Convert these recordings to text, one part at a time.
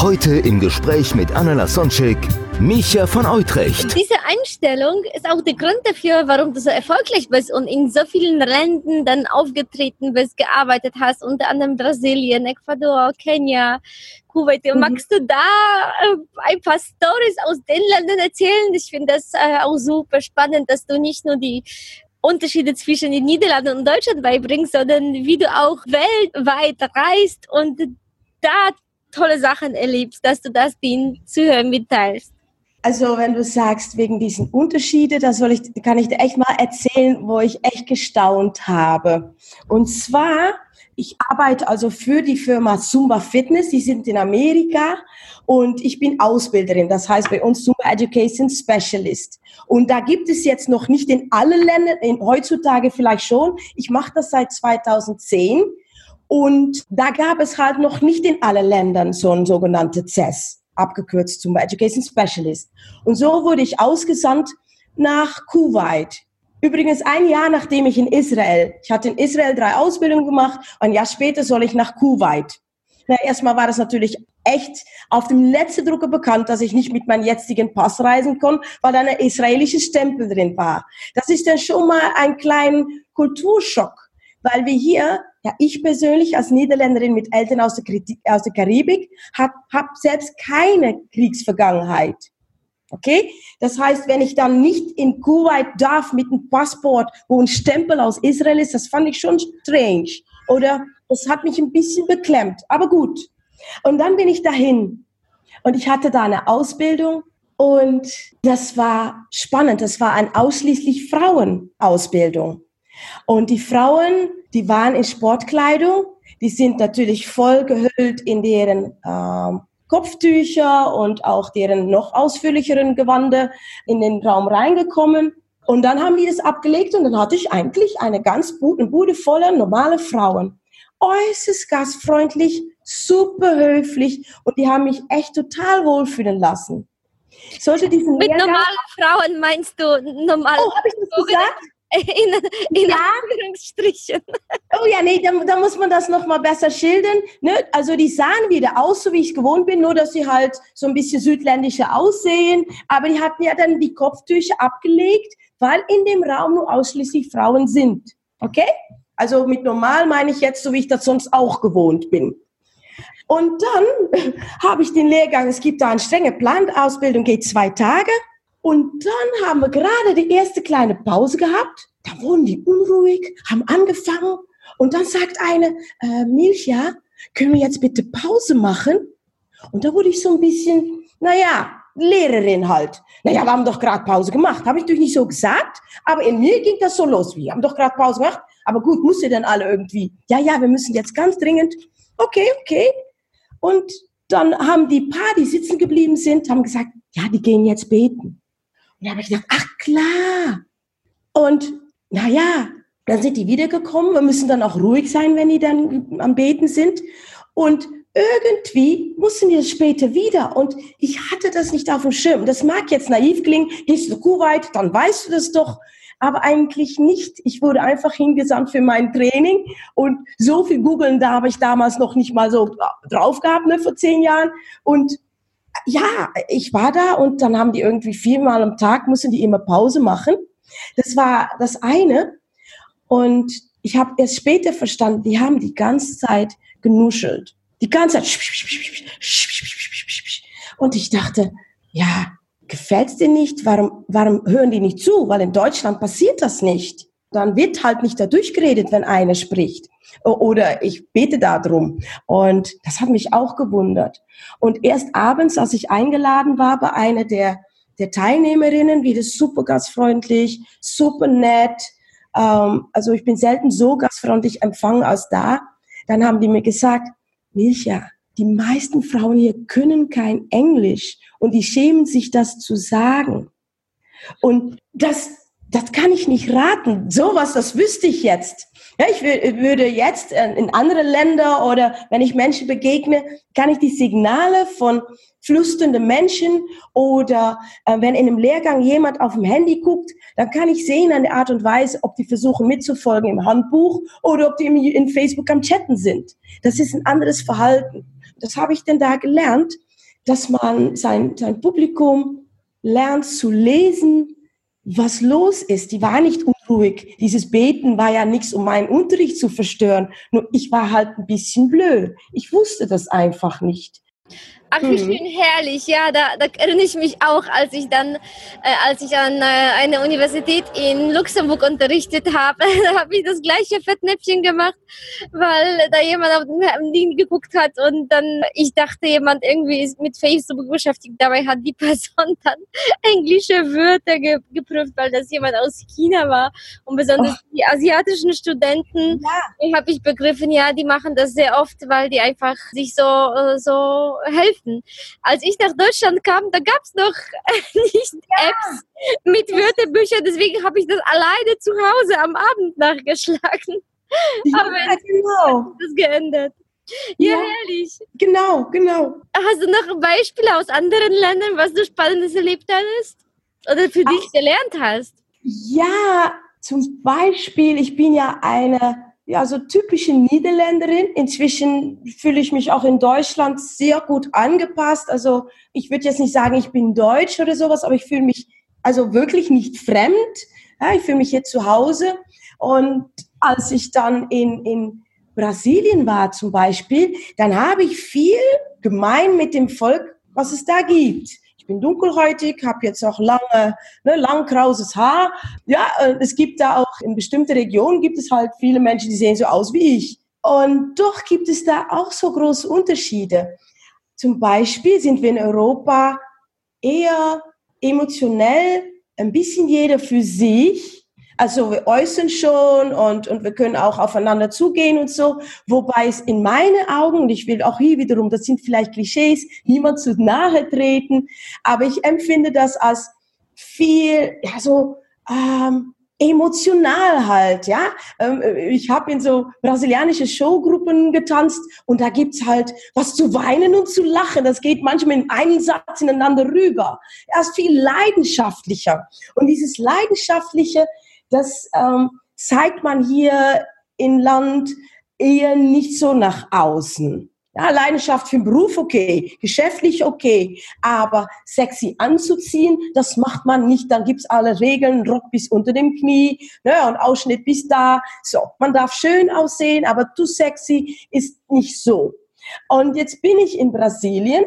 Heute im Gespräch mit Anna Lasonczek, Micha von Utrecht. Diese Einstellung ist auch der Grund dafür, warum du so erfolgreich bist und in so vielen Ländern dann aufgetreten bist, gearbeitet hast, unter anderem Brasilien, Ecuador, Kenia, Kuwait. Mhm. Magst du da äh, ein paar Stories aus den Ländern erzählen? Ich finde das äh, auch super spannend, dass du nicht nur die Unterschiede zwischen den Niederlanden und Deutschland beibringst, sondern wie du auch weltweit reist und da tolle Sachen erlebst, dass du das den Zuhörern mitteilst. Also wenn du sagst, wegen diesen Unterschiede, da ich, kann ich dir echt mal erzählen, wo ich echt gestaunt habe. Und zwar, ich arbeite also für die Firma Zumba Fitness, die sind in Amerika und ich bin Ausbilderin, das heißt bei uns Zumba Education Specialist. Und da gibt es jetzt noch nicht in allen Ländern, in, heutzutage vielleicht schon, ich mache das seit 2010 und da gab es halt noch nicht in allen Ländern so ein sogenannte CES, abgekürzt zum Education Specialist. Und so wurde ich ausgesandt nach Kuwait. Übrigens ein Jahr nachdem ich in Israel, ich hatte in Israel drei Ausbildungen gemacht, ein Jahr später soll ich nach Kuwait. Na, erstmal war das natürlich echt auf dem letzten Drucker bekannt, dass ich nicht mit meinem jetzigen Pass reisen konnte, weil da ein israelischer Stempel drin war. Das ist dann schon mal ein kleiner Kulturschock, weil wir hier ja, ich persönlich als Niederländerin mit Eltern aus der, Kriti- aus der Karibik habe hab selbst keine Kriegsvergangenheit. Okay? Das heißt, wenn ich dann nicht in Kuwait darf mit einem Passport, wo ein Stempel aus Israel ist, das fand ich schon strange. Oder das hat mich ein bisschen beklemmt. Aber gut. Und dann bin ich dahin. Und ich hatte da eine Ausbildung. Und das war spannend. Das war eine ausschließlich Frauenausbildung. Und die Frauen, die waren in Sportkleidung, die sind natürlich voll gehüllt in deren ähm, Kopftücher und auch deren noch ausführlicheren Gewande in den Raum reingekommen. Und dann haben die das abgelegt und dann hatte ich eigentlich eine ganz Bu eine Bude voller normale Frauen. Äußerst gastfreundlich, super höflich und die haben mich echt total wohlfühlen lassen. Sollte diesen Mit Lehrgang- normalen Frauen meinst du normale Oh, habe ich das gesagt? in, in Ja. Anführungsstrichen. Oh ja, nee, da, da muss man das nochmal besser schildern. Ne? Also die sahen wieder aus, so wie ich gewohnt bin, nur dass sie halt so ein bisschen südländischer aussehen. Aber die hatten ja dann die Kopftücher abgelegt, weil in dem Raum nur ausschließlich Frauen sind. Okay? Also mit normal meine ich jetzt, so wie ich das sonst auch gewohnt bin. Und dann habe ich den Lehrgang, es gibt da einen strengen Plan, die Ausbildung geht zwei Tage. Und dann haben wir gerade die erste kleine Pause gehabt. Da wurden die unruhig, haben angefangen. Und dann sagt eine, äh, Milcha, können wir jetzt bitte Pause machen? Und da wurde ich so ein bisschen, naja, Lehrerin halt. Naja, wir haben doch gerade Pause gemacht. Habe ich natürlich nicht so gesagt, aber in mir ging das so los. Wir haben doch gerade Pause gemacht. Aber gut, muss ihr denn alle irgendwie? Ja, ja, wir müssen jetzt ganz dringend. Okay, okay. Und dann haben die paar, die sitzen geblieben sind, haben gesagt, ja, die gehen jetzt beten. Da habe ich gedacht, ach klar. Und naja, dann sind die wiedergekommen. Wir müssen dann auch ruhig sein, wenn die dann am Beten sind. Und irgendwie mussten die das später wieder. Und ich hatte das nicht auf dem Schirm. Das mag jetzt naiv klingen. Gehst du Kuwait, dann weißt du das doch. Aber eigentlich nicht. Ich wurde einfach hingesandt für mein Training. Und so viel googeln, da habe ich damals noch nicht mal so drauf gehabt, ne, vor zehn Jahren. Und ja, ich war da und dann haben die irgendwie viermal am Tag, mussten die immer Pause machen. Das war das eine. Und ich habe erst später verstanden, die haben die ganze Zeit genuschelt. Die ganze Zeit. Und ich dachte, ja, gefällt's dir nicht? Warum, warum hören die nicht zu? Weil in Deutschland passiert das nicht. Dann wird halt nicht dadurch geredet, wenn einer spricht. Oder ich bete darum. Und das hat mich auch gewundert. Und erst abends, als ich eingeladen war bei einer der, der Teilnehmerinnen, wieder super gastfreundlich, super nett. Ähm, also ich bin selten so gastfreundlich empfangen als da. dann haben die mir gesagt, Milcha, die meisten Frauen hier können kein Englisch und die schämen sich, das zu sagen. Und das, das kann ich nicht raten. Sowas, das wüsste ich jetzt. Ja, ich würde jetzt äh, in andere Länder oder wenn ich Menschen begegne, kann ich die Signale von flüsternden Menschen oder äh, wenn in einem Lehrgang jemand auf dem Handy guckt, dann kann ich sehen an der Art und Weise, ob die versuchen mitzufolgen im Handbuch oder ob die in Facebook am Chatten sind. Das ist ein anderes Verhalten. Das habe ich denn da gelernt, dass man sein, sein Publikum lernt zu lesen, was los ist. Die war nicht unruhig. Dieses Beten war ja nichts, um meinen Unterricht zu verstören. Nur ich war halt ein bisschen blöd. Ich wusste das einfach nicht. Ach, wie mhm. schön herrlich. Ja, da, da, erinnere ich mich auch, als ich dann, äh, als ich an äh, einer Universität in Luxemburg unterrichtet habe, da habe ich das gleiche Fettnäpfchen gemacht, weil da jemand auf den Ding geguckt hat und dann, ich dachte, jemand irgendwie ist mit Facebook beschäftigt. Dabei hat die Person dann englische Wörter ge geprüft, weil das jemand aus China war. Und besonders oh. die asiatischen Studenten, ja. habe ich begriffen, ja, die machen das sehr oft, weil die einfach sich so, äh, so helfen helfen. Als ich nach Deutschland kam, da gab es noch nicht ja. Apps mit Wörterbüchern, deswegen habe ich das alleine zu Hause am Abend nachgeschlagen. Ja, Aber genau. hat das geändert. Ja, ja, herrlich. Genau, genau. Hast du noch Beispiele aus anderen Ländern, was du Spannendes erlebt hast? Oder für Ach, dich gelernt hast? Ja, zum Beispiel, ich bin ja eine ja, so typische Niederländerin. Inzwischen fühle ich mich auch in Deutschland sehr gut angepasst. Also ich würde jetzt nicht sagen, ich bin Deutsch oder sowas, aber ich fühle mich also wirklich nicht fremd. Ja, ich fühle mich hier zu Hause. Und als ich dann in, in Brasilien war zum Beispiel, dann habe ich viel gemein mit dem Volk, was es da gibt bin dunkelhäutig, habe jetzt auch lange, ne, lang krauses Haar. Ja, äh, es gibt da auch in bestimmten Regionen gibt es halt viele Menschen, die sehen so aus wie ich. Und doch gibt es da auch so große Unterschiede. Zum Beispiel sind wir in Europa eher emotionell ein bisschen jeder für sich also wir äußern schon und, und wir können auch aufeinander zugehen und so. Wobei es in meinen Augen, und ich will auch hier wiederum, das sind vielleicht Klischees, niemand zu nahe treten, aber ich empfinde das als viel, ja so, ähm, emotional halt, ja. Ähm, ich habe in so brasilianische Showgruppen getanzt und da gibt's halt was zu weinen und zu lachen. Das geht manchmal in einen Satz ineinander rüber. Er ist viel leidenschaftlicher. Und dieses Leidenschaftliche das ähm, zeigt man hier im Land eher nicht so nach außen. Ja, Leidenschaft für den Beruf, okay. Geschäftlich, okay. Aber sexy anzuziehen, das macht man nicht. Dann gibt's alle Regeln, Rock bis unter dem Knie ne, und Ausschnitt bis da. So, man darf schön aussehen, aber too sexy ist nicht so. Und jetzt bin ich in Brasilien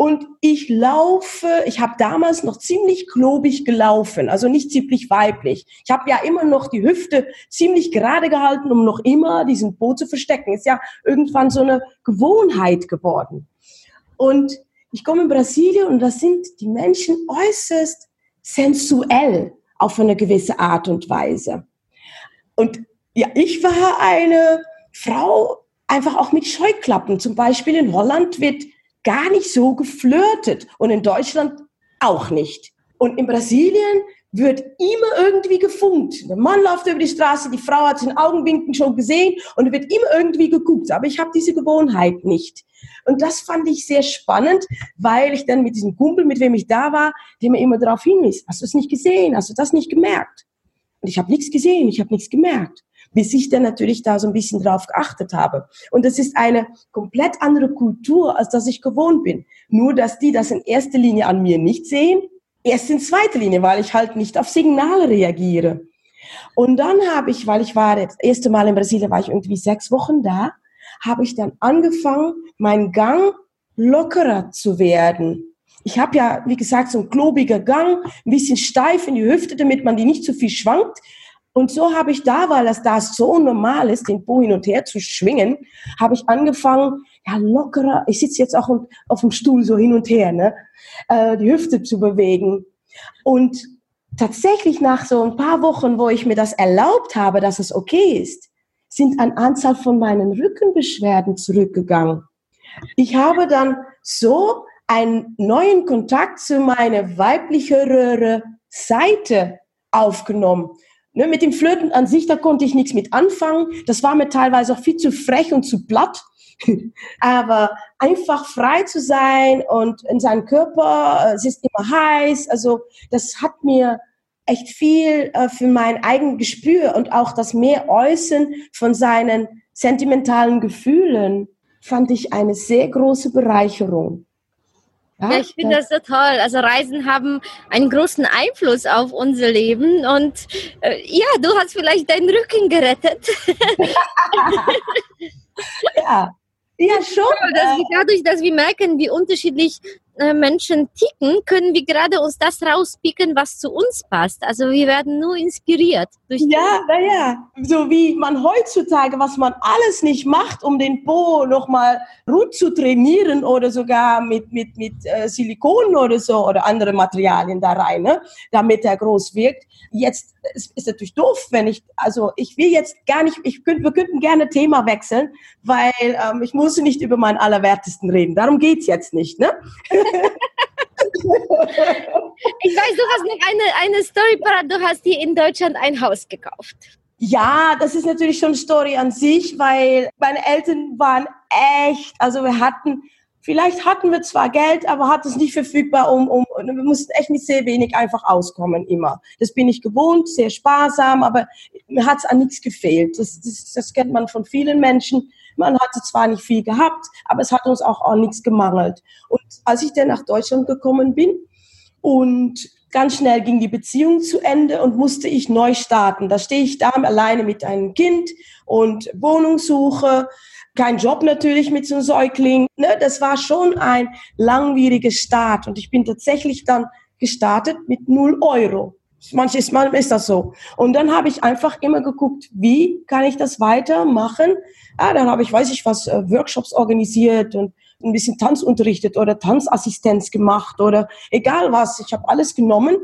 und ich laufe, ich habe damals noch ziemlich klobig gelaufen, also nicht ziemlich weiblich. Ich habe ja immer noch die Hüfte ziemlich gerade gehalten, um noch immer diesen Po zu verstecken. Ist ja irgendwann so eine Gewohnheit geworden. Und ich komme in Brasilien und da sind die Menschen äußerst sensuell auf eine gewisse Art und Weise. Und ja, ich war eine Frau einfach auch mit Scheuklappen. Zum Beispiel in Holland wird gar nicht so geflirtet und in Deutschland auch nicht. Und in Brasilien wird immer irgendwie gefunkt. Der Mann läuft über die Straße, die Frau hat den Augenwinken schon gesehen und wird immer irgendwie geguckt. Aber ich habe diese Gewohnheit nicht. Und das fand ich sehr spannend, weil ich dann mit diesem Kumpel, mit wem ich da war, der mir immer darauf hinwies, hast du es nicht gesehen, hast du das nicht gemerkt? Und ich habe nichts gesehen, ich habe nichts gemerkt bis ich dann natürlich da so ein bisschen drauf geachtet habe. Und das ist eine komplett andere Kultur, als das ich gewohnt bin. Nur, dass die das in erster Linie an mir nicht sehen, erst in zweiter Linie, weil ich halt nicht auf Signale reagiere. Und dann habe ich, weil ich war das erste Mal in Brasilien, war ich irgendwie sechs Wochen da, habe ich dann angefangen, meinen Gang lockerer zu werden. Ich habe ja, wie gesagt, so ein klobiger Gang, ein bisschen steif in die Hüfte, damit man die nicht zu viel schwankt. Und so habe ich da, weil das da so normal ist, den Po hin und her zu schwingen, habe ich angefangen, ja, lockerer, ich sitze jetzt auch auf dem Stuhl so hin und her, ne, äh, die Hüfte zu bewegen. Und tatsächlich nach so ein paar Wochen, wo ich mir das erlaubt habe, dass es okay ist, sind eine Anzahl von meinen Rückenbeschwerden zurückgegangen. Ich habe dann so einen neuen Kontakt zu meiner weiblichere Seite aufgenommen. Ne, mit dem Flirten an sich, da konnte ich nichts mit anfangen. Das war mir teilweise auch viel zu frech und zu platt. Aber einfach frei zu sein und in seinem Körper, äh, es ist immer heiß, also das hat mir echt viel äh, für mein eigenes Gespür und auch das mehr Äußern von seinen sentimentalen Gefühlen fand ich eine sehr große Bereicherung. Ja, ich finde das so toll. Also Reisen haben einen großen Einfluss auf unser Leben und äh, ja, du hast vielleicht deinen Rücken gerettet. ja, ja, schon. Dass wir dadurch, dass wir merken, wie unterschiedlich äh, Menschen ticken, können wir gerade uns das rauspicken, was zu uns passt. Also wir werden nur inspiriert. Durch ja, naja, so wie man heutzutage, was man alles nicht macht, um den Po nochmal gut zu trainieren oder sogar mit, mit, mit äh, Silikon oder so oder andere Materialien da rein, ne, damit er groß wirkt. Jetzt ist, ist natürlich doof, wenn ich, also ich will jetzt gar nicht, ich könnte, wir könnten gerne Thema wechseln, weil ähm, ich muss nicht über meinen Allerwertesten reden. Darum geht's jetzt nicht, ne? ich weiß, du hast noch eine, eine Story parat. Du hast hier in Deutschland ein Haus gekauft. Ja, das ist natürlich schon Story an sich, weil meine Eltern waren echt, also wir hatten, vielleicht hatten wir zwar Geld, aber hatten es nicht verfügbar, um, um, wir mussten echt mit sehr wenig einfach auskommen immer. Das bin ich gewohnt, sehr sparsam, aber mir hat es an nichts gefehlt. Das, das, das kennt man von vielen Menschen. Man hatte zwar nicht viel gehabt, aber es hat uns auch an nichts gemangelt. Und als ich dann nach Deutschland gekommen bin und ganz schnell ging die Beziehung zu Ende und musste ich neu starten. Da stehe ich da alleine mit einem Kind und Wohnungssuche, kein Job natürlich mit so einem Säugling. Ne, das war schon ein langwieriger Start und ich bin tatsächlich dann gestartet mit null Euro. Manchmal ist das so. Und dann habe ich einfach immer geguckt, wie kann ich das weitermachen? Ja, dann habe ich, weiß ich was, äh, Workshops organisiert und ein bisschen Tanz unterrichtet oder Tanzassistenz gemacht oder egal was. Ich habe alles genommen.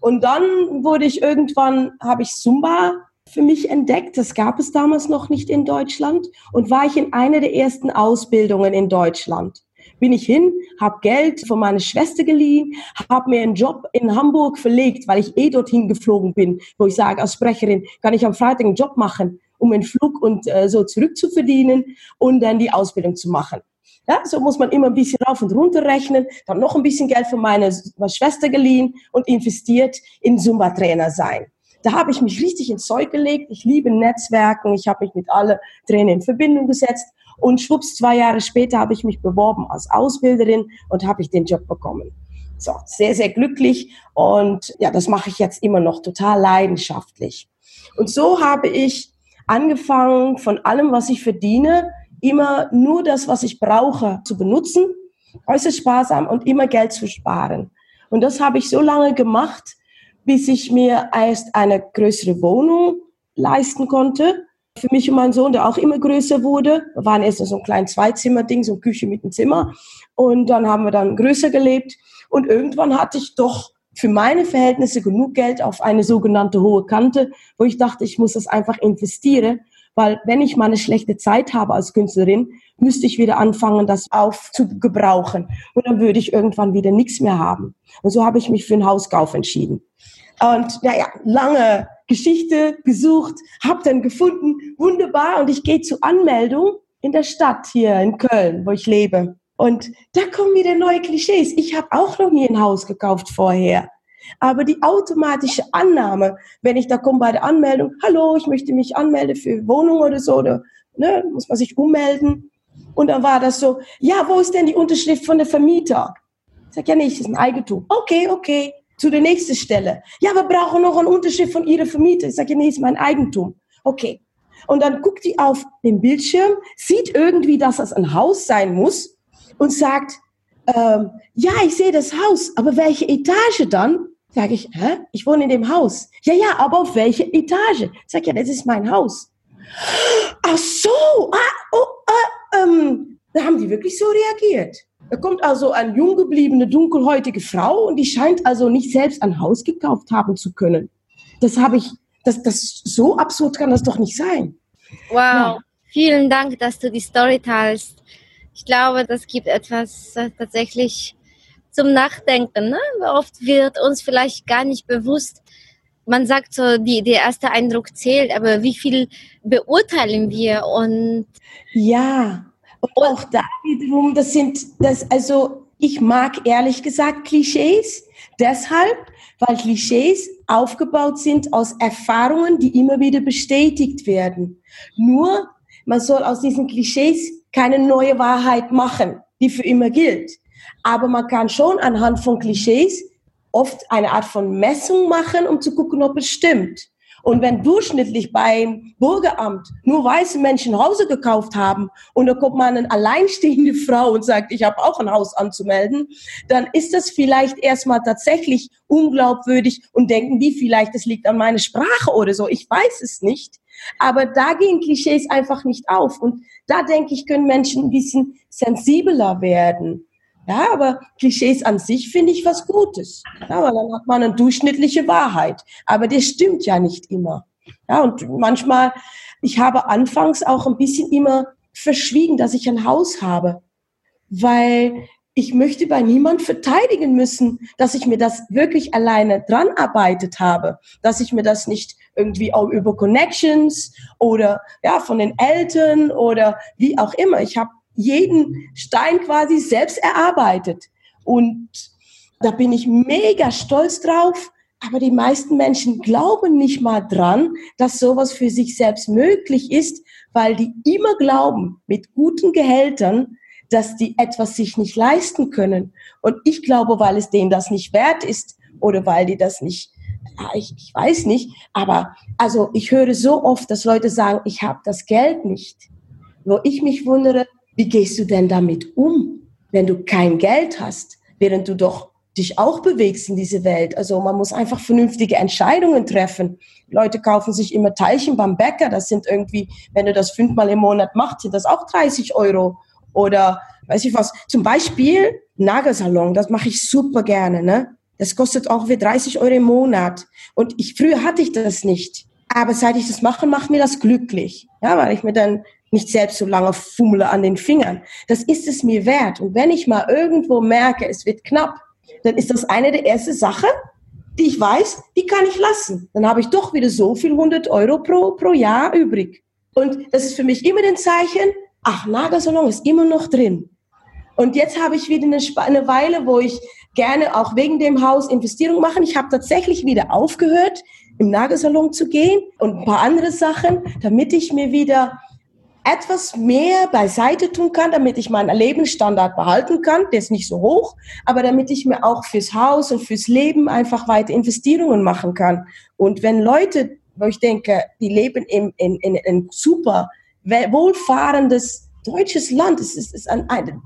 Und dann wurde ich irgendwann, habe ich Zumba für mich entdeckt. Das gab es damals noch nicht in Deutschland. Und war ich in einer der ersten Ausbildungen in Deutschland bin ich hin, habe Geld von meiner Schwester geliehen, habe mir einen Job in Hamburg verlegt, weil ich eh dorthin geflogen bin, wo ich sage, als Sprecherin kann ich am Freitag einen Job machen, um einen Flug und äh, so zurückzuverdienen und dann die Ausbildung zu machen. Ja, so muss man immer ein bisschen rauf und runter rechnen, dann noch ein bisschen Geld von meiner, meiner Schwester geliehen und investiert in Zumba-Trainer sein. Da habe ich mich richtig ins Zeug gelegt. Ich liebe Netzwerken. Ich habe mich mit allen Trainern in Verbindung gesetzt und schwupps, zwei Jahre später habe ich mich beworben als Ausbilderin und habe ich den Job bekommen. So, sehr, sehr glücklich. Und ja, das mache ich jetzt immer noch total leidenschaftlich. Und so habe ich angefangen, von allem, was ich verdiene, immer nur das, was ich brauche, zu benutzen, äußerst sparsam und immer Geld zu sparen. Und das habe ich so lange gemacht, bis ich mir erst eine größere Wohnung leisten konnte für mich und meinen Sohn, der auch immer größer wurde. Wir waren erst so ein kleines Zweizimmer-Ding, so eine Küche mit einem Zimmer. Und dann haben wir dann größer gelebt. Und irgendwann hatte ich doch für meine Verhältnisse genug Geld auf eine sogenannte hohe Kante, wo ich dachte, ich muss das einfach investieren, weil wenn ich mal eine schlechte Zeit habe als Künstlerin, müsste ich wieder anfangen, das aufzugebrauchen. Und dann würde ich irgendwann wieder nichts mehr haben. Und so habe ich mich für einen Hauskauf entschieden. Und naja, lange Geschichte gesucht, habe dann gefunden, wunderbar. Und ich gehe zur Anmeldung in der Stadt hier in Köln, wo ich lebe. Und da kommen wieder neue Klischees. Ich habe auch noch nie ein Haus gekauft vorher. Aber die automatische Annahme, wenn ich da komme bei der Anmeldung, hallo, ich möchte mich anmelden für Wohnung oder so, oder ne, muss man sich ummelden. Und dann war das so, ja, wo ist denn die Unterschrift von der Vermieter? Ich sage, ja nicht, das ist ein Eigentum. Okay, okay zu der nächsten Stelle. Ja, wir brauchen noch einen Unterschied von Ihrer Vermieter. Ich sage, nee, ist mein Eigentum. Okay. Und dann guckt die auf den Bildschirm, sieht irgendwie, dass das ein Haus sein muss und sagt, ähm, ja, ich sehe das Haus, aber welche Etage dann? Sage ich, hä? Ich wohne in dem Haus. Ja, ja, aber auf welche Etage? Sag ja, das ist mein Haus. Ach so, ah, oh, ah, ähm, da haben die wirklich so reagiert. Da kommt also eine jung gebliebene, dunkelhäutige Frau und die scheint also nicht selbst ein Haus gekauft haben zu können. Das habe ich, das, das, so absurd kann das doch nicht sein. Wow, ja. vielen Dank, dass du die Story teilst. Ich glaube, das gibt etwas äh, tatsächlich zum Nachdenken. Ne? Oft wird uns vielleicht gar nicht bewusst, man sagt so, die, der erste Eindruck zählt, aber wie viel beurteilen wir und ja, und auch da wiederum, das sind das also ich mag ehrlich gesagt Klischees deshalb, weil Klischees aufgebaut sind aus Erfahrungen, die immer wieder bestätigt werden. Nur man soll aus diesen Klischees keine neue Wahrheit machen, die für immer gilt. Aber man kann schon anhand von Klischees oft eine Art von Messung machen, um zu gucken, ob es stimmt. Und wenn durchschnittlich beim Bürgeramt nur weiße Menschen Hause gekauft haben und da kommt mal eine alleinstehende Frau und sagt, ich habe auch ein Haus anzumelden, dann ist das vielleicht erstmal tatsächlich unglaubwürdig und denken die vielleicht, es liegt an meiner Sprache oder so. Ich weiß es nicht. Aber da gehen Klischees einfach nicht auf. Und da denke ich, können Menschen ein bisschen sensibler werden. Ja, aber Klischees an sich finde ich was Gutes. Ja, weil dann hat man eine durchschnittliche Wahrheit. Aber das stimmt ja nicht immer. Ja, und manchmal, ich habe anfangs auch ein bisschen immer verschwiegen, dass ich ein Haus habe. Weil ich möchte bei niemand verteidigen müssen, dass ich mir das wirklich alleine dran arbeitet habe, dass ich mir das nicht irgendwie auch über Connections oder ja von den Eltern oder wie auch immer. Ich habe jeden Stein quasi selbst erarbeitet. Und da bin ich mega stolz drauf. Aber die meisten Menschen glauben nicht mal dran, dass sowas für sich selbst möglich ist, weil die immer glauben, mit guten Gehältern, dass die etwas sich nicht leisten können. Und ich glaube, weil es denen das nicht wert ist oder weil die das nicht, ich, ich weiß nicht, aber also ich höre so oft, dass Leute sagen, ich habe das Geld nicht. Wo ich mich wundere, wie gehst du denn damit um, wenn du kein Geld hast, während du doch dich auch bewegst in diese Welt? Also man muss einfach vernünftige Entscheidungen treffen. Leute kaufen sich immer Teilchen beim Bäcker. Das sind irgendwie, wenn du das fünfmal im Monat machst, sind das auch 30 Euro. Oder weiß ich was. Zum Beispiel Nagelsalon. Das mache ich super gerne. Ne? Das kostet auch wie 30 Euro im Monat. Und ich, früher hatte ich das nicht. Aber seit ich das mache, macht mir das glücklich. Ja, weil ich mir dann nicht selbst so lange fummle an den Fingern. Das ist es mir wert. Und wenn ich mal irgendwo merke, es wird knapp, dann ist das eine der ersten Sachen, die ich weiß, die kann ich lassen. Dann habe ich doch wieder so viel 100 Euro pro, pro Jahr übrig. Und das ist für mich immer ein Zeichen, ach, Nagelsalon ist immer noch drin. Und jetzt habe ich wieder eine, eine Weile, wo ich gerne auch wegen dem Haus Investierung machen. Ich habe tatsächlich wieder aufgehört, im Nagelsalon zu gehen und ein paar andere Sachen, damit ich mir wieder etwas mehr beiseite tun kann, damit ich meinen Lebensstandard behalten kann. Der ist nicht so hoch, aber damit ich mir auch fürs Haus und fürs Leben einfach weiter Investierungen machen kann. Und wenn Leute, wo ich denke, die leben in, in, in, in super wohlfahrendes deutsches Land, es ist, ist ein, ein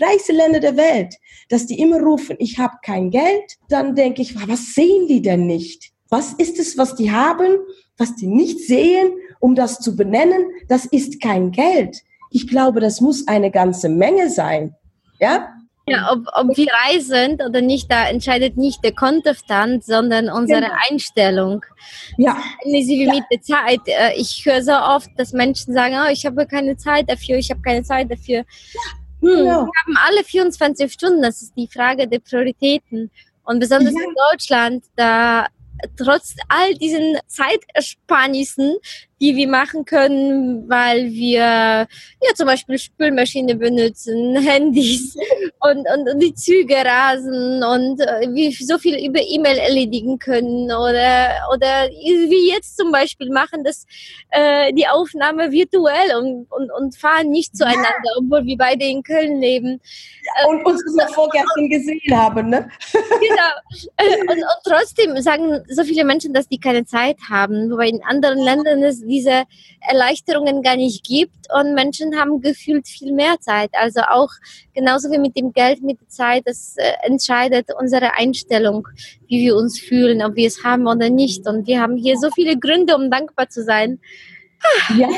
reichste Länder der Welt, dass die immer rufen, ich habe kein Geld, dann denke ich, was sehen die denn nicht? Was ist es, was die haben, was die nicht sehen um das zu benennen, das ist kein Geld. Ich glaube, das muss eine ganze Menge sein. Ja? Ja, ob, ob wir reisen oder nicht, da entscheidet nicht der Kontostand, sondern unsere genau. Einstellung. Ja. Sie ja. mit der Zeit. Äh, ich höre so oft, dass Menschen sagen, oh, ich habe keine Zeit dafür, ich habe keine Zeit dafür. Ja. Hm, genau. Wir haben alle 24 Stunden, das ist die Frage der Prioritäten. Und besonders ja. in Deutschland, da trotz all diesen Zeitersparnissen die wir machen können, weil wir ja zum Beispiel Spülmaschine benutzen, Handys und, und, und die Züge rasen und äh, wir so viel über E-Mail erledigen können oder oder wie jetzt zum Beispiel machen das äh, die Aufnahme virtuell und, und, und fahren nicht zueinander, ja. obwohl wir beide in Köln leben. Und uns das vorgestern gesehen haben, ne? Genau. Äh, und, und trotzdem sagen so viele Menschen, dass die keine Zeit haben, wobei in anderen Ländern ist diese Erleichterungen gar nicht gibt und Menschen haben gefühlt viel mehr Zeit. Also auch genauso wie mit dem Geld, mit der Zeit, das äh, entscheidet unsere Einstellung, wie wir uns fühlen, ob wir es haben oder nicht. Und wir haben hier so viele Gründe, um dankbar zu sein. Ja,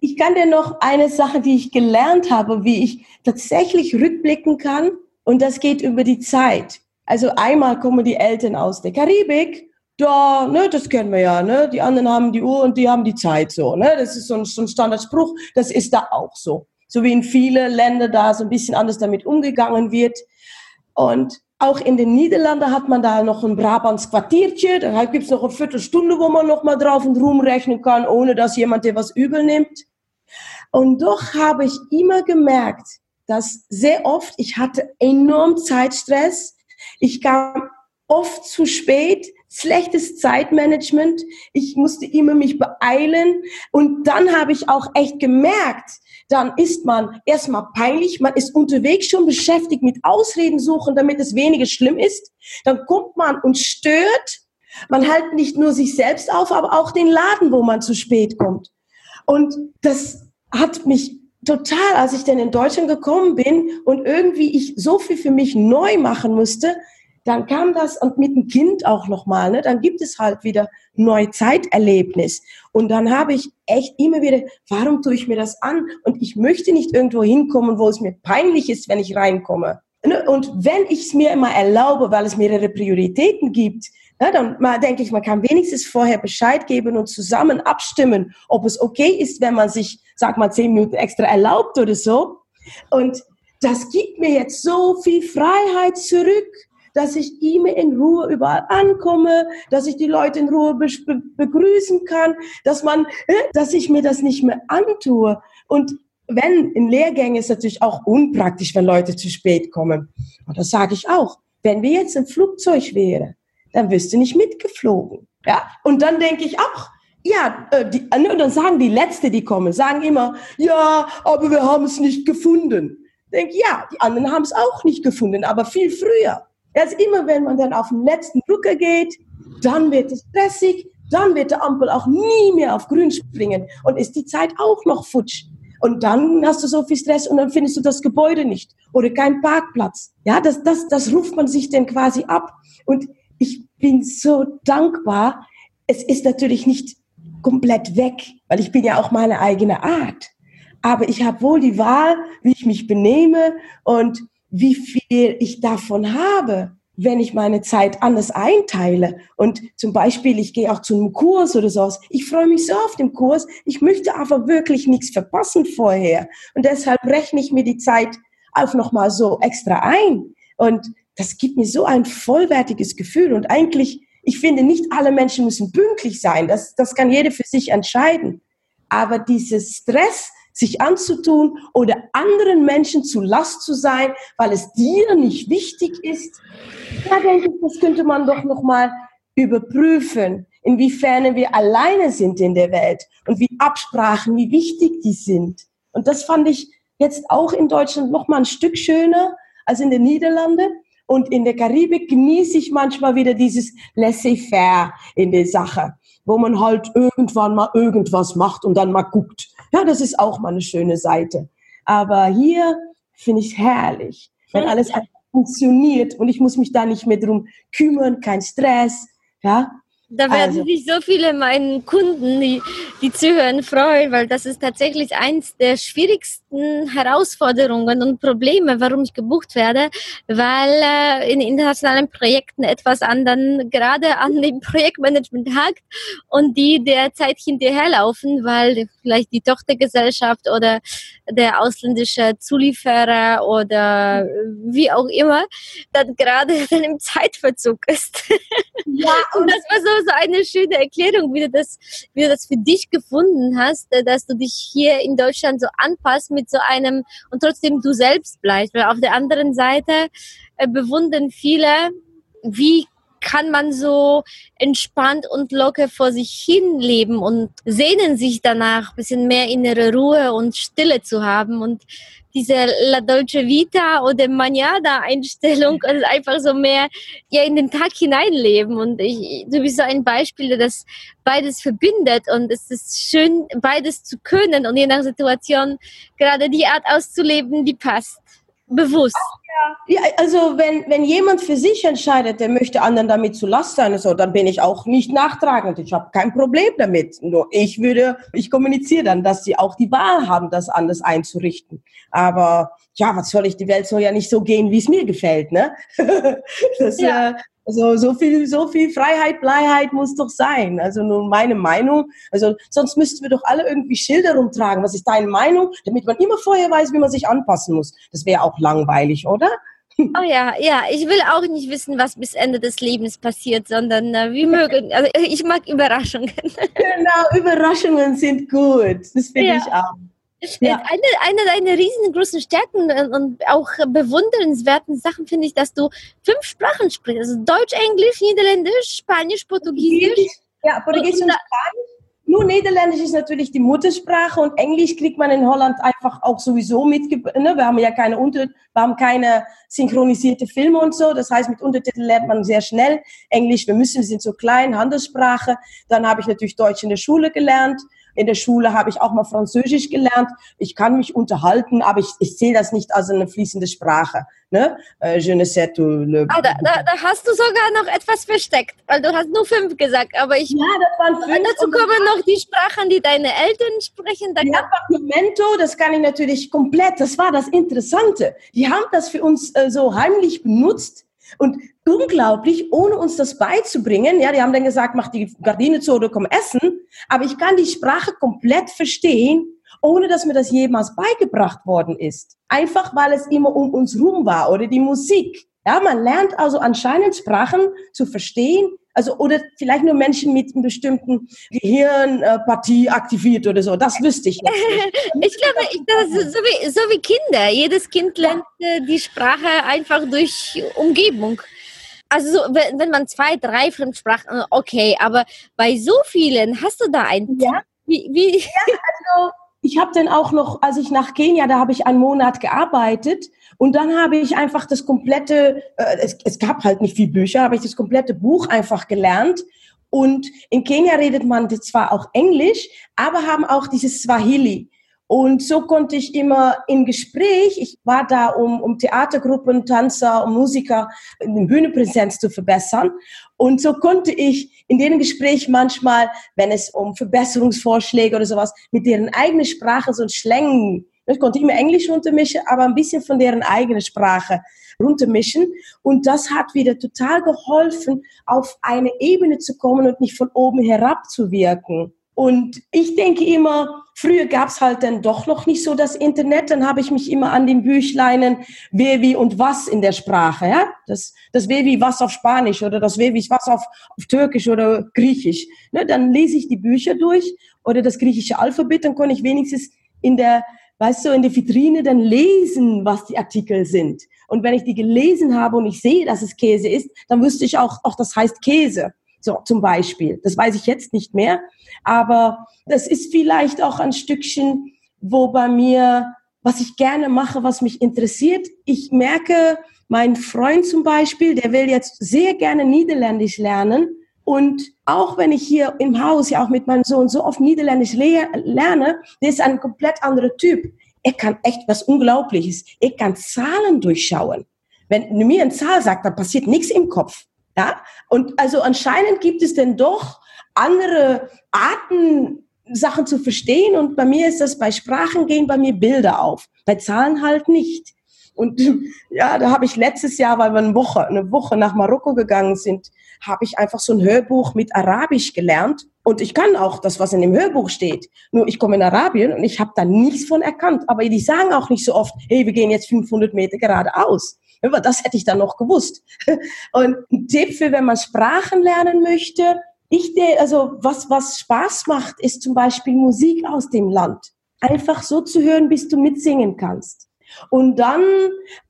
ich kann dir noch eine Sache, die ich gelernt habe, wie ich tatsächlich rückblicken kann. Und das geht über die Zeit. Also einmal kommen die Eltern aus der Karibik da, ne, das kennen wir ja, ne, die anderen haben die Uhr und die haben die Zeit so, ne, das ist so ein, so ein Standardspruch, das ist da auch so. So wie in viele Länder da so ein bisschen anders damit umgegangen wird. Und auch in den Niederlanden hat man da noch ein Brabants Quartiertje, da gibt's noch eine Viertelstunde, wo man noch mal drauf und rumrechnen kann, ohne dass jemand dir was übel nimmt. Und doch habe ich immer gemerkt, dass sehr oft, ich hatte enorm Zeitstress, ich kam oft zu spät, schlechtes Zeitmanagement, ich musste immer mich beeilen und dann habe ich auch echt gemerkt, dann ist man erstmal peinlich, man ist unterwegs schon beschäftigt mit Ausreden suchen, damit es weniger schlimm ist. Dann kommt man und stört. Man hält nicht nur sich selbst auf, aber auch den Laden, wo man zu spät kommt. Und das hat mich total, als ich dann in Deutschland gekommen bin und irgendwie ich so viel für mich neu machen musste, dann kam das und mit dem Kind auch nochmal, ne? dann gibt es halt wieder neue Zeiterlebnis. Und dann habe ich echt immer wieder, warum tue ich mir das an? Und ich möchte nicht irgendwo hinkommen, wo es mir peinlich ist, wenn ich reinkomme. Ne? Und wenn ich es mir immer erlaube, weil es mehrere Prioritäten gibt, ja, dann mal denke ich, man kann wenigstens vorher Bescheid geben und zusammen abstimmen, ob es okay ist, wenn man sich, sag mal, zehn Minuten extra erlaubt oder so. Und das gibt mir jetzt so viel Freiheit zurück dass ich immer in Ruhe überall ankomme, dass ich die Leute in Ruhe be begrüßen kann, dass man, dass ich mir das nicht mehr antue. Und wenn in Lehrgängen ist natürlich auch unpraktisch, wenn Leute zu spät kommen. Und das sage ich auch. Wenn wir jetzt im Flugzeug wären, dann wirst du nicht mitgeflogen. Ja, und dann denke ich auch, ja, äh, die, äh, und dann sagen die Letzte, die kommen, sagen immer, ja, aber wir haben es nicht gefunden. Denk, ja, die anderen haben es auch nicht gefunden, aber viel früher. Erst immer, wenn man dann auf den letzten Drücker geht, dann wird es stressig, dann wird der Ampel auch nie mehr auf grün springen und ist die Zeit auch noch futsch. Und dann hast du so viel Stress und dann findest du das Gebäude nicht oder keinen Parkplatz. Ja, das, das, das ruft man sich dann quasi ab. Und ich bin so dankbar. Es ist natürlich nicht komplett weg, weil ich bin ja auch meine eigene Art. Aber ich habe wohl die Wahl, wie ich mich benehme und wie viel ich davon habe, wenn ich meine Zeit anders einteile. Und zum Beispiel, ich gehe auch zu einem Kurs oder sowas. Ich freue mich so auf den Kurs. Ich möchte aber wirklich nichts verpassen vorher. Und deshalb rechne ich mir die Zeit auch nochmal so extra ein. Und das gibt mir so ein vollwertiges Gefühl. Und eigentlich, ich finde, nicht alle Menschen müssen pünktlich sein. Das, das kann jeder für sich entscheiden. Aber dieses Stress, sich anzutun oder anderen Menschen zu Last zu sein, weil es dir nicht wichtig ist, da denke ich, das könnte man doch noch mal überprüfen, inwiefern wir alleine sind in der Welt und wie Absprachen, wie wichtig die sind. Und das fand ich jetzt auch in Deutschland noch mal ein Stück schöner als in den Niederlanden. Und in der Karibik genieße ich manchmal wieder dieses laissez-faire in der Sache, wo man halt irgendwann mal irgendwas macht und dann mal guckt. Ja, das ist auch mal eine schöne Seite. Aber hier finde ich es herrlich, wenn alles funktioniert und ich muss mich da nicht mehr drum kümmern, kein Stress. Ja, da werden also. sich so viele meinen Kunden, die, die zuhören, freuen, weil das ist tatsächlich eins der schwierigsten Herausforderungen und Probleme, warum ich gebucht werde, weil äh, in internationalen Projekten etwas an dann gerade an dem Projektmanagement hakt und die derzeit hinterherlaufen, weil vielleicht die Tochtergesellschaft oder der ausländische Zulieferer oder wie auch immer dann gerade dann im Zeitverzug ist. Ja, und das war so so eine schöne Erklärung, wie du das, wie du das für dich gefunden hast, äh, dass du dich hier in Deutschland so anpasst mit so einem und trotzdem du selbst bleibst. Weil auf der anderen Seite äh, bewundern viele, wie kann man so entspannt und locker vor sich hin leben und sehnen sich danach, bisschen mehr innere Ruhe und Stille zu haben und diese La Dolce Vita oder Manada Einstellung also einfach so mehr ja in den Tag hineinleben. Und ich, du bist so ein Beispiel, das beides verbindet. Und es ist schön beides zu können und je nach Situation gerade die Art auszuleben, die passt bewusst. Ja, also wenn, wenn jemand für sich entscheidet, der möchte anderen damit zu Last sein, so, dann bin ich auch nicht nachtragend. Ich habe kein Problem damit. Nur ich würde, ich kommuniziere dann, dass sie auch die Wahl haben, das anders einzurichten. Aber ja, was soll ich? Die Welt soll ja nicht so gehen, wie es mir gefällt, ne? das, ja. äh, Also so viel, so viel Freiheit, Bleiheit muss doch sein. Also nur meine Meinung. Also sonst müssten wir doch alle irgendwie Schilder rumtragen. Was ist deine Meinung? Damit man immer vorher weiß, wie man sich anpassen muss. Das wäre auch langweilig, oder? Oh ja, ja, ich will auch nicht wissen, was bis Ende des Lebens passiert, sondern äh, wie mögen, also ich mag Überraschungen. Genau, Überraschungen sind gut. Das finde ja. ich auch. Ja. Eine, eine deiner riesengroßen Stärken und auch bewundernswerten Sachen finde ich, dass du fünf Sprachen sprichst. Also Deutsch, Englisch, Niederländisch, Spanisch, Portugiesisch. Ja, Portugiesisch und, und Spanisch. Nur Niederländisch ist natürlich die Muttersprache und Englisch kriegt man in Holland einfach auch sowieso mitgebracht. Ne? Wir haben ja keine Unter wir haben keine synchronisierte Filme und so. Das heißt, mit Untertiteln lernt man sehr schnell Englisch. Wir müssen, wir sind so klein, Handelssprache. Dann habe ich natürlich Deutsch in der Schule gelernt. In der Schule habe ich auch mal Französisch gelernt. Ich kann mich unterhalten, aber ich, ich sehe das nicht als eine fließende Sprache. Ne? Äh, je ne sais tout le ah, da, da, da, hast du sogar noch etwas versteckt, weil du hast nur fünf gesagt, aber ich... Ja, das waren fünf. Dazu kommen noch die Sprachen, die deine Eltern sprechen. Da ja, Memento, das kann ich natürlich komplett, das war das Interessante. Die haben das für uns äh, so heimlich benutzt, und unglaublich, ohne uns das beizubringen, ja, die haben dann gesagt, mach die Gardine zu oder komm essen, aber ich kann die Sprache komplett verstehen, ohne dass mir das jemals beigebracht worden ist. Einfach weil es immer um uns rum war oder die Musik. Ja, man lernt also anscheinend Sprachen zu verstehen, also oder vielleicht nur Menschen mit einer bestimmten Gehirnpartie aktiviert oder so. Das wüsste ich. Nicht. ich glaube, ich, das so wie, so wie Kinder. Jedes Kind lernt äh, die Sprache einfach durch Umgebung. Also so, wenn, wenn man zwei, drei Fremdsprachen, okay, aber bei so vielen hast du da ein. Ja. Wie, wie? ja also ich habe dann auch noch, als ich nach Kenia, da habe ich einen Monat gearbeitet und dann habe ich einfach das komplette, äh, es, es gab halt nicht viel Bücher, habe ich das komplette Buch einfach gelernt. Und in Kenia redet man zwar auch Englisch, aber haben auch dieses Swahili. Und so konnte ich immer im Gespräch, ich war da, um, um Theatergruppen, Tanzer, um Musiker, die Bühnenpräsenz zu verbessern. Und so konnte ich in dem Gespräch manchmal, wenn es um Verbesserungsvorschläge oder sowas, mit deren eigenen Sprache so Schlängen, ich konnte immer Englisch runtermischen, aber ein bisschen von deren eigenen Sprache runtermischen. Und das hat wieder total geholfen, auf eine Ebene zu kommen und nicht von oben herab zu wirken. Und ich denke immer, früher gab es halt dann doch noch nicht so das Internet. Dann habe ich mich immer an den Büchleinen wer, wie und was in der Sprache. Ja? Das, das wer, wie, was auf Spanisch oder das wer, wie, was auf, auf Türkisch oder Griechisch. Ne? Dann lese ich die Bücher durch oder das griechische Alphabet. Dann kann ich wenigstens in der, weißt du, in der Vitrine dann lesen, was die Artikel sind. Und wenn ich die gelesen habe und ich sehe, dass es Käse ist, dann wüsste ich auch, auch das heißt Käse. So, zum Beispiel. Das weiß ich jetzt nicht mehr. Aber das ist vielleicht auch ein Stückchen, wo bei mir, was ich gerne mache, was mich interessiert. Ich merke, mein Freund zum Beispiel, der will jetzt sehr gerne Niederländisch lernen. Und auch wenn ich hier im Haus ja auch mit meinem Sohn so oft Niederländisch le lerne, der ist ein komplett anderer Typ. Er kann echt was Unglaubliches. Er kann Zahlen durchschauen. Wenn mir eine Zahl sagt, dann passiert nichts im Kopf. Ja? Und also anscheinend gibt es denn doch andere Arten, Sachen zu verstehen. Und bei mir ist das, bei Sprachen gehen bei mir Bilder auf. Bei Zahlen halt nicht. Und ja, da habe ich letztes Jahr, weil wir eine Woche, eine Woche nach Marokko gegangen sind, habe ich einfach so ein Hörbuch mit Arabisch gelernt. Und ich kann auch das, was in dem Hörbuch steht. Nur ich komme in Arabien und ich habe da nichts von erkannt. Aber die sagen auch nicht so oft, hey, wir gehen jetzt 500 Meter geradeaus. Aber das hätte ich dann noch gewusst. Und ein Tipp für, wenn man Sprachen lernen möchte, ich, also was, was Spaß macht, ist zum Beispiel Musik aus dem Land. Einfach so zu hören, bis du mitsingen kannst. Und dann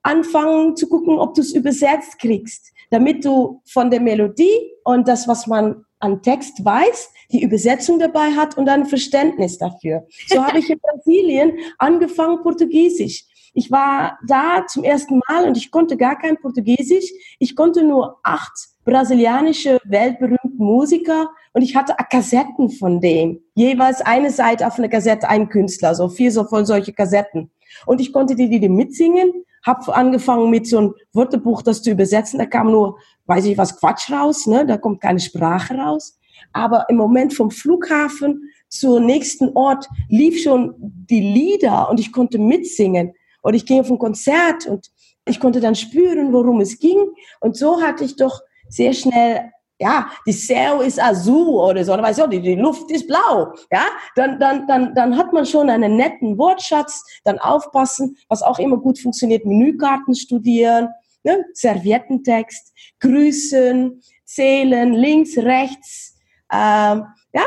anfangen zu gucken, ob du es übersetzt kriegst, damit du von der Melodie und das, was man an Text weiß, die Übersetzung dabei hat und dann Verständnis dafür. So habe ich in Brasilien angefangen, Portugiesisch. Ich war da zum ersten Mal und ich konnte gar kein Portugiesisch. Ich konnte nur acht brasilianische weltberühmte Musiker und ich hatte Kassetten von denen. Jeweils eine Seite auf einer Kassette ein Künstler, so vier so voll solche Kassetten. Und ich konnte die, die mitsingen, habe angefangen mit so einem Wörterbuch das zu übersetzen. Da kam nur, weiß ich was, Quatsch raus, ne? da kommt keine Sprache raus. Aber im Moment vom Flughafen zur nächsten Ort lief schon die Lieder und ich konnte mitsingen. Und ich ging auf ein Konzert und ich konnte dann spüren, worum es ging. Und so hatte ich doch sehr schnell ja, die Cell ist azul oder so, dann weiß ich, die, die Luft ist blau, ja, dann, dann, dann, dann hat man schon einen netten Wortschatz, dann aufpassen, was auch immer gut funktioniert, Menükarten studieren, ne? Serviettentext, grüßen, zählen, links, rechts, ähm, ja,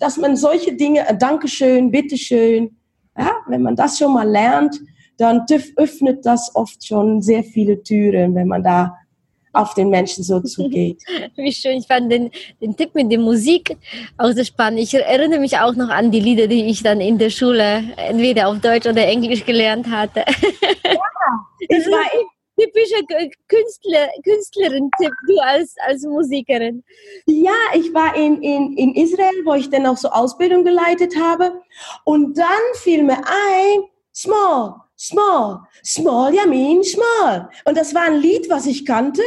dass man solche Dinge, äh, Dankeschön, bitteschön, ja, wenn man das schon mal lernt, dann öffnet das oft schon sehr viele Türen, wenn man da auf den Menschen so zugeht. Wie schön, ich fand den, den Tipp mit der Musik auch so spannend. Ich erinnere mich auch noch an die Lieder, die ich dann in der Schule entweder auf Deutsch oder Englisch gelernt hatte. Ja, ich war typischer Künstler, Künstlerin-Tipp, du als, als Musikerin. Ja, ich war in, in, in Israel, wo ich dann auch so Ausbildung geleitet habe. Und dann fiel mir ein, small, small, small, ja, mean, small. Und das war ein Lied, was ich kannte,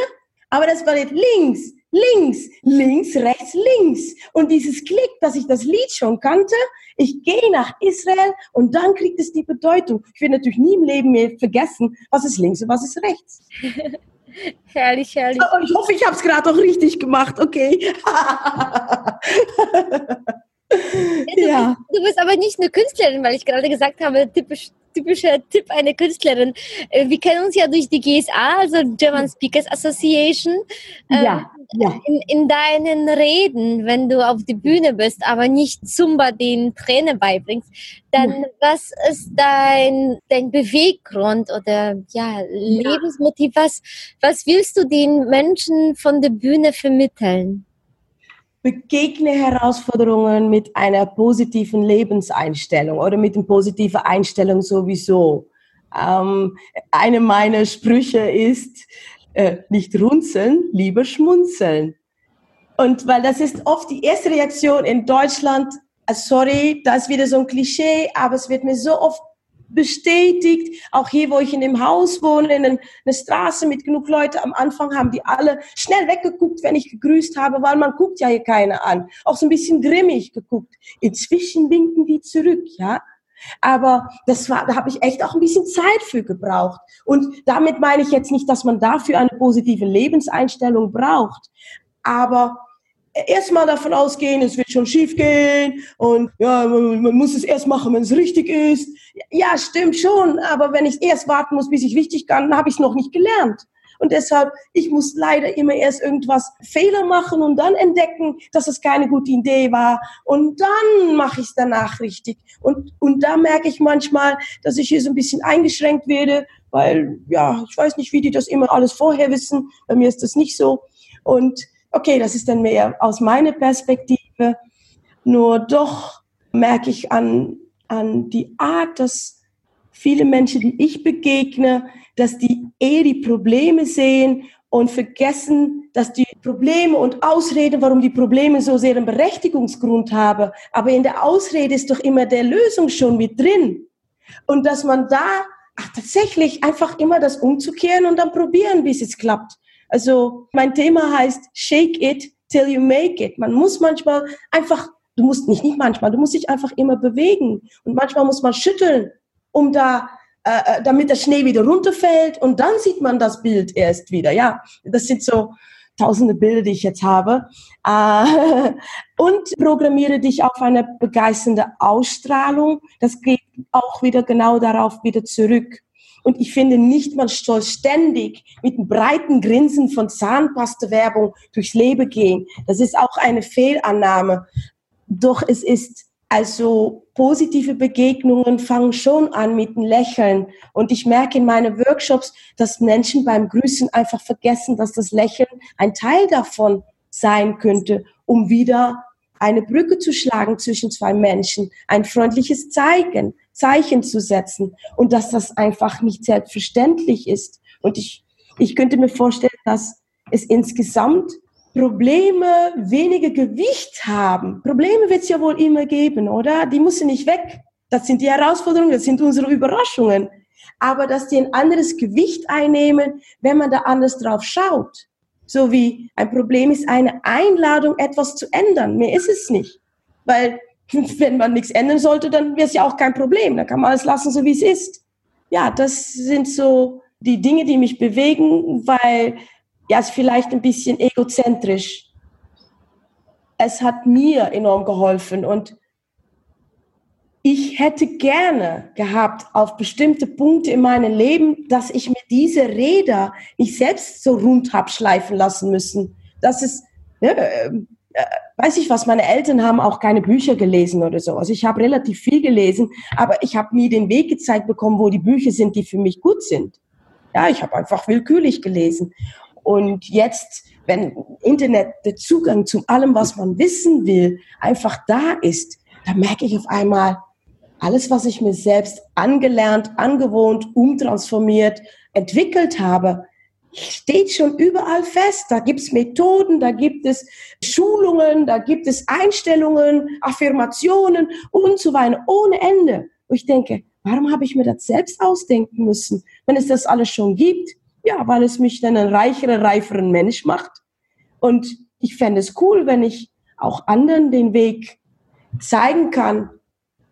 aber das war nicht links, links, links, rechts, links. Und dieses Klick, dass ich das Lied schon kannte, ich gehe nach Israel und dann kriegt es die Bedeutung. Ich werde natürlich nie im Leben mehr vergessen, was ist links und was ist rechts. herrlich, herrlich. Und ich hoffe, ich habe es gerade auch richtig gemacht, okay. Du, ja. du bist aber nicht eine Künstlerin, weil ich gerade gesagt habe, typisch typischer Tipp einer Künstlerin. Äh, wir kennen uns ja durch die GSA, also German Speakers Association. Ähm, ja, ja. In, in, deinen Reden, wenn du auf die Bühne bist, aber nicht Zumba den Trainer beibringst, dann ja. was ist dein, dein Beweggrund oder ja, Lebensmotiv? Was, was willst du den Menschen von der Bühne vermitteln? Begegne Herausforderungen mit einer positiven Lebenseinstellung oder mit einer positiven Einstellung sowieso. Ähm, eine meiner Sprüche ist, äh, nicht runzeln, lieber schmunzeln. Und weil das ist oft die erste Reaktion in Deutschland, äh, sorry, das ist wieder so ein Klischee, aber es wird mir so oft bestätigt. Auch hier, wo ich in dem Haus wohne, in einer Straße mit genug Leuten, am Anfang haben die alle schnell weggeguckt, wenn ich gegrüßt habe, weil man guckt ja hier keiner an. Auch so ein bisschen grimmig geguckt. Inzwischen winken die zurück, ja. Aber das war, da habe ich echt auch ein bisschen Zeit für gebraucht. Und damit meine ich jetzt nicht, dass man dafür eine positive Lebenseinstellung braucht. Aber erstmal davon ausgehen, es wird schon schief gehen und ja, man muss es erst machen, wenn es richtig ist. Ja, stimmt schon, aber wenn ich erst warten muss, bis ich richtig kann, dann habe ich es noch nicht gelernt. Und deshalb, ich muss leider immer erst irgendwas Fehler machen und dann entdecken, dass es keine gute Idee war. Und dann mache ich es danach richtig. Und, und da merke ich manchmal, dass ich hier so ein bisschen eingeschränkt werde, weil, ja, ich weiß nicht, wie die das immer alles vorher wissen. Bei mir ist das nicht so. Und Okay, das ist dann mehr aus meiner Perspektive. Nur doch merke ich an, an die Art, dass viele Menschen, die ich begegne, dass die eher die Probleme sehen und vergessen, dass die Probleme und Ausreden, warum die Probleme so sehr einen Berechtigungsgrund haben, aber in der Ausrede ist doch immer der Lösung schon mit drin. Und dass man da ach, tatsächlich einfach immer das umzukehren und dann probieren, wie es klappt. Also mein Thema heißt Shake it till you make it. Man muss manchmal einfach, du musst nicht, nicht manchmal, du musst dich einfach immer bewegen. Und manchmal muss man schütteln, um da, äh, äh, damit der Schnee wieder runterfällt. Und dann sieht man das Bild erst wieder. Ja, das sind so tausende Bilder, die ich jetzt habe. Äh, und programmiere dich auf eine begeisternde Ausstrahlung. Das geht auch wieder genau darauf wieder zurück. Und ich finde nicht, man soll ständig mit einem breiten Grinsen von Zahnpaste-Werbung durchs Leben gehen. Das ist auch eine Fehlannahme. Doch es ist also positive Begegnungen fangen schon an mit einem Lächeln. Und ich merke in meinen Workshops, dass Menschen beim Grüßen einfach vergessen, dass das Lächeln ein Teil davon sein könnte, um wieder eine Brücke zu schlagen zwischen zwei Menschen, ein freundliches Zeigen, Zeichen zu setzen und dass das einfach nicht selbstverständlich ist. Und ich, ich könnte mir vorstellen, dass es insgesamt Probleme weniger Gewicht haben. Probleme wird es ja wohl immer geben, oder? Die müssen nicht weg. Das sind die Herausforderungen, das sind unsere Überraschungen. Aber dass die ein anderes Gewicht einnehmen, wenn man da anders drauf schaut so wie ein Problem ist eine Einladung, etwas zu ändern. Mehr ist es nicht. Weil wenn man nichts ändern sollte, dann wäre es ja auch kein Problem. Dann kann man alles lassen, so wie es ist. Ja, das sind so die Dinge, die mich bewegen, weil ja, ist vielleicht ein bisschen egozentrisch. Es hat mir enorm geholfen und ich hätte gerne gehabt auf bestimmte Punkte in meinem Leben, dass ich mir diese Räder nicht selbst so rund habe schleifen lassen müssen. Das ist, ne, weiß ich was, meine Eltern haben auch keine Bücher gelesen oder so. Also ich habe relativ viel gelesen, aber ich habe nie den Weg gezeigt bekommen, wo die Bücher sind, die für mich gut sind. Ja, ich habe einfach willkürlich gelesen. Und jetzt, wenn Internet der Zugang zu allem, was man wissen will, einfach da ist, da merke ich auf einmal, alles, was ich mir selbst angelernt, angewohnt, umtransformiert, entwickelt habe, steht schon überall fest. Da gibt es Methoden, da gibt es Schulungen, da gibt es Einstellungen, Affirmationen und so weiter, ohne Ende. Und ich denke, warum habe ich mir das selbst ausdenken müssen, wenn es das alles schon gibt? Ja, weil es mich dann ein reicherer, reiferen Mensch macht. Und ich fände es cool, wenn ich auch anderen den Weg zeigen kann,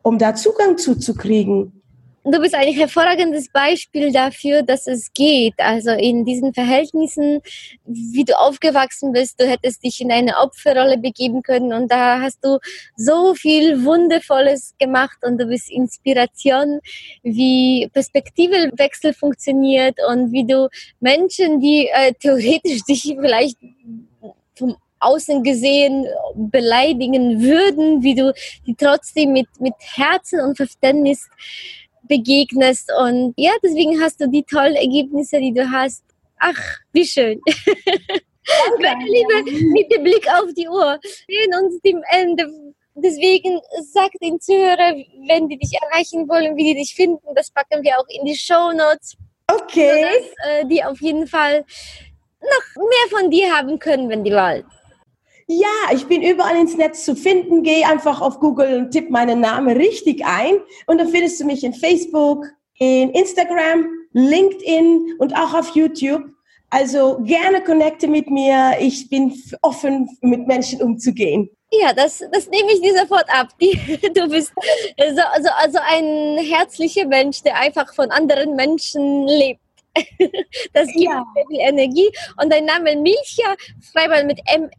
um da Zugang zuzukriegen. Du bist ein hervorragendes Beispiel dafür, dass es geht. Also in diesen Verhältnissen, wie du aufgewachsen bist, du hättest dich in eine Opferrolle begeben können und da hast du so viel Wundervolles gemacht und du bist Inspiration, wie Perspektivewechsel funktioniert und wie du Menschen, die äh, theoretisch dich vielleicht vom außen gesehen beleidigen würden, wie du die trotzdem mit, mit Herzen und Verständnis begegnest. Und ja, deswegen hast du die tollen Ergebnisse, die du hast. Ach, wie schön. Danke, Meine Liebe, mit dem Blick auf die Uhr. Wir sehen uns dem Ende. Deswegen sag den Zuhörer, wenn die dich erreichen wollen, wie die dich finden. Das packen wir auch in die Show Notes. Okay. Sodass, äh, die auf jeden Fall noch mehr von dir haben können, wenn die wollen. Ja, ich bin überall ins Netz zu finden. Geh einfach auf Google und tipp meinen Namen richtig ein. Und dann findest du mich in Facebook, in Instagram, LinkedIn und auch auf YouTube. Also gerne connecte mit mir. Ich bin offen, mit Menschen umzugehen. Ja, das, das nehme ich dir sofort ab. Du bist so, also, also ein herzlicher Mensch, der einfach von anderen Menschen lebt. Das gibt ja. viel Energie. Und dein Name Milcha, schreib mal mit M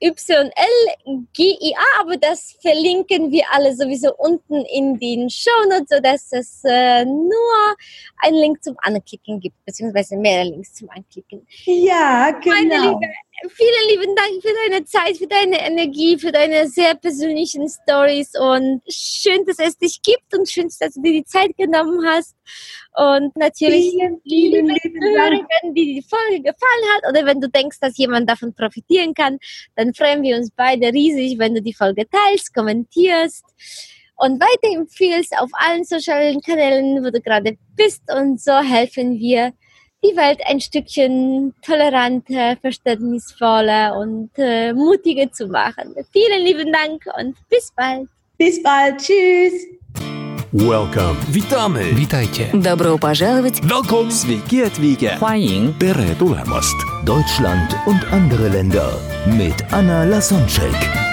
YLGIA, aber das verlinken wir alle sowieso unten in den Shownotes, sodass es äh, nur einen Link zum Anklicken gibt, beziehungsweise mehrere Links zum Anklicken. Ja, genau. Meine Liebe, vielen lieben Dank für deine Zeit, für deine Energie, für deine sehr persönlichen Stories und schön, dass es dich gibt und schön, dass du dir die Zeit genommen hast. Und natürlich, vielen, vielen lieben Dank. wenn dir die Folge gefallen hat oder wenn du denkst, dass jemand davon profitieren kann, dann freuen wir uns beide riesig, wenn du die Folge teilst, kommentierst und weiterempfiehlst auf allen sozialen Kanälen, wo du gerade bist. Und so helfen wir die Welt ein Stückchen toleranter, verständnisvoller und äh, mutiger zu machen. Vielen lieben Dank und bis bald. Bis bald. Tschüss. Welcome. Witamy. Witajcie. Добро пожаловать. Welcome. Sveiki atvykę. 欢迎 Tere tulemast. Deutschland und andere Länder mit Anna Lasonczek.